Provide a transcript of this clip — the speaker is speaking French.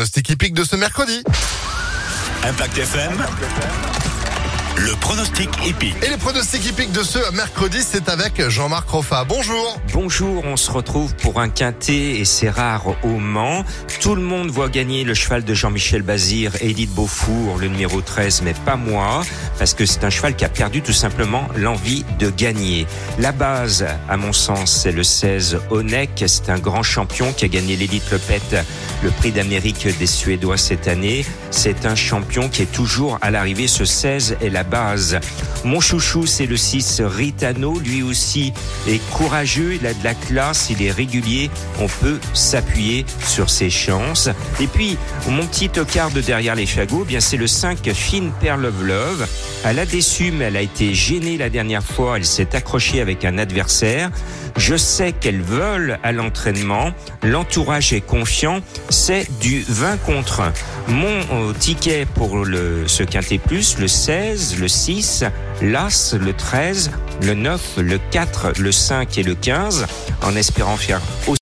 pronostic hippique de ce mercredi. Impact FM. Le pronostic épique. Et les pronostics hippiques de ce mercredi, c'est avec Jean-Marc Roffa. Bonjour. Bonjour, on se retrouve pour un quintet et c'est rare au Mans. Tout le monde voit gagner le cheval de Jean-Michel Bazir, Edith Beaufour, le numéro 13, mais pas moi, parce que c'est un cheval qui a perdu tout simplement l'envie de gagner. La base, à mon sens, c'est le 16 Onek. C'est un grand champion qui a gagné l'Edith Lepette, le prix d'Amérique des Suédois cette année. C'est un champion qui est toujours à l'arrivée. Ce 16 est la base. Mon chouchou, c'est le 6 Ritano. Lui aussi est courageux, il a de la classe, il est régulier. On peut s'appuyer sur ses chances. Et puis, mon petit tocard de derrière les fagots, eh bien c'est le 5 Fine Pearl of Love. Elle a déçu, mais elle a été gênée la dernière fois. Elle s'est accrochée avec un adversaire. Je sais qu'elle vole à l'entraînement. L'entourage est confiant. C'est du 20 contre 1. Mon euh, ticket pour le, ce quintet plus, le 16, le 6, l'As, le 13, le 9, le 4, le 5 et le 15, en espérant faire aussi